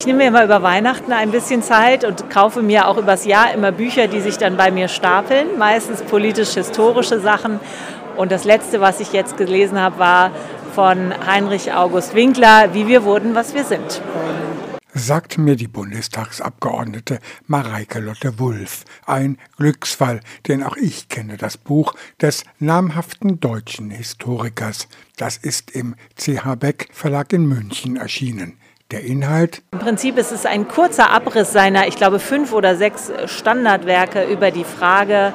Ich nehme mir immer über Weihnachten ein bisschen Zeit und kaufe mir auch übers Jahr immer Bücher, die sich dann bei mir stapeln, meistens politisch-historische Sachen. Und das letzte, was ich jetzt gelesen habe, war von Heinrich August Winkler, Wie wir wurden, was wir sind. Sagt mir die Bundestagsabgeordnete Mareike Lotte Wulff. Ein Glücksfall, denn auch ich kenne das Buch des namhaften deutschen Historikers. Das ist im CH Beck Verlag in München erschienen. Der Inhalt? Im Prinzip ist es ein kurzer Abriss seiner, ich glaube, fünf oder sechs Standardwerke über die Frage,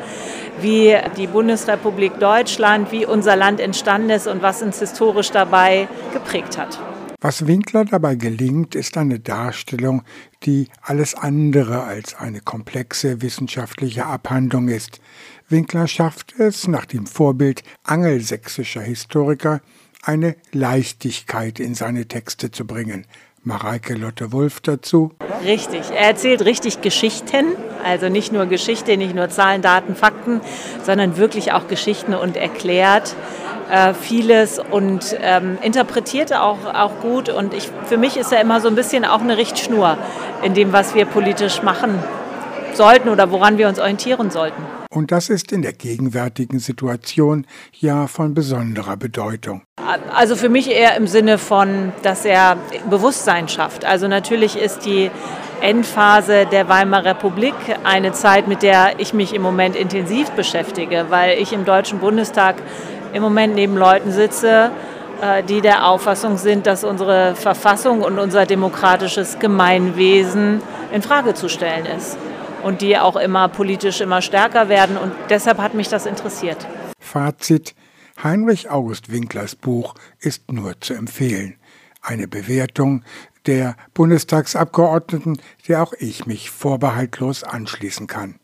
wie die Bundesrepublik Deutschland, wie unser Land entstanden ist und was uns historisch dabei geprägt hat. Was Winkler dabei gelingt, ist eine Darstellung, die alles andere als eine komplexe wissenschaftliche Abhandlung ist. Winkler schafft es, nach dem Vorbild angelsächsischer Historiker, eine Leichtigkeit in seine Texte zu bringen. Mareike Lotte Wulff dazu. Richtig, er erzählt richtig Geschichten, also nicht nur Geschichte, nicht nur Zahlen, Daten, Fakten, sondern wirklich auch Geschichten und erklärt äh, vieles und ähm, interpretiert auch, auch gut. Und ich, für mich ist er immer so ein bisschen auch eine Richtschnur in dem, was wir politisch machen sollten oder woran wir uns orientieren sollten. Und das ist in der gegenwärtigen Situation ja von besonderer Bedeutung. Also für mich eher im Sinne von, dass er Bewusstsein schafft. Also natürlich ist die Endphase der Weimarer Republik eine Zeit, mit der ich mich im Moment intensiv beschäftige, weil ich im Deutschen Bundestag im Moment neben Leuten sitze, äh, die der Auffassung sind, dass unsere Verfassung und unser demokratisches Gemeinwesen in Frage zu stellen ist und die auch immer politisch immer stärker werden. Und deshalb hat mich das interessiert. Fazit. Heinrich August Winklers Buch ist nur zu empfehlen. Eine Bewertung der Bundestagsabgeordneten, der auch ich mich vorbehaltlos anschließen kann.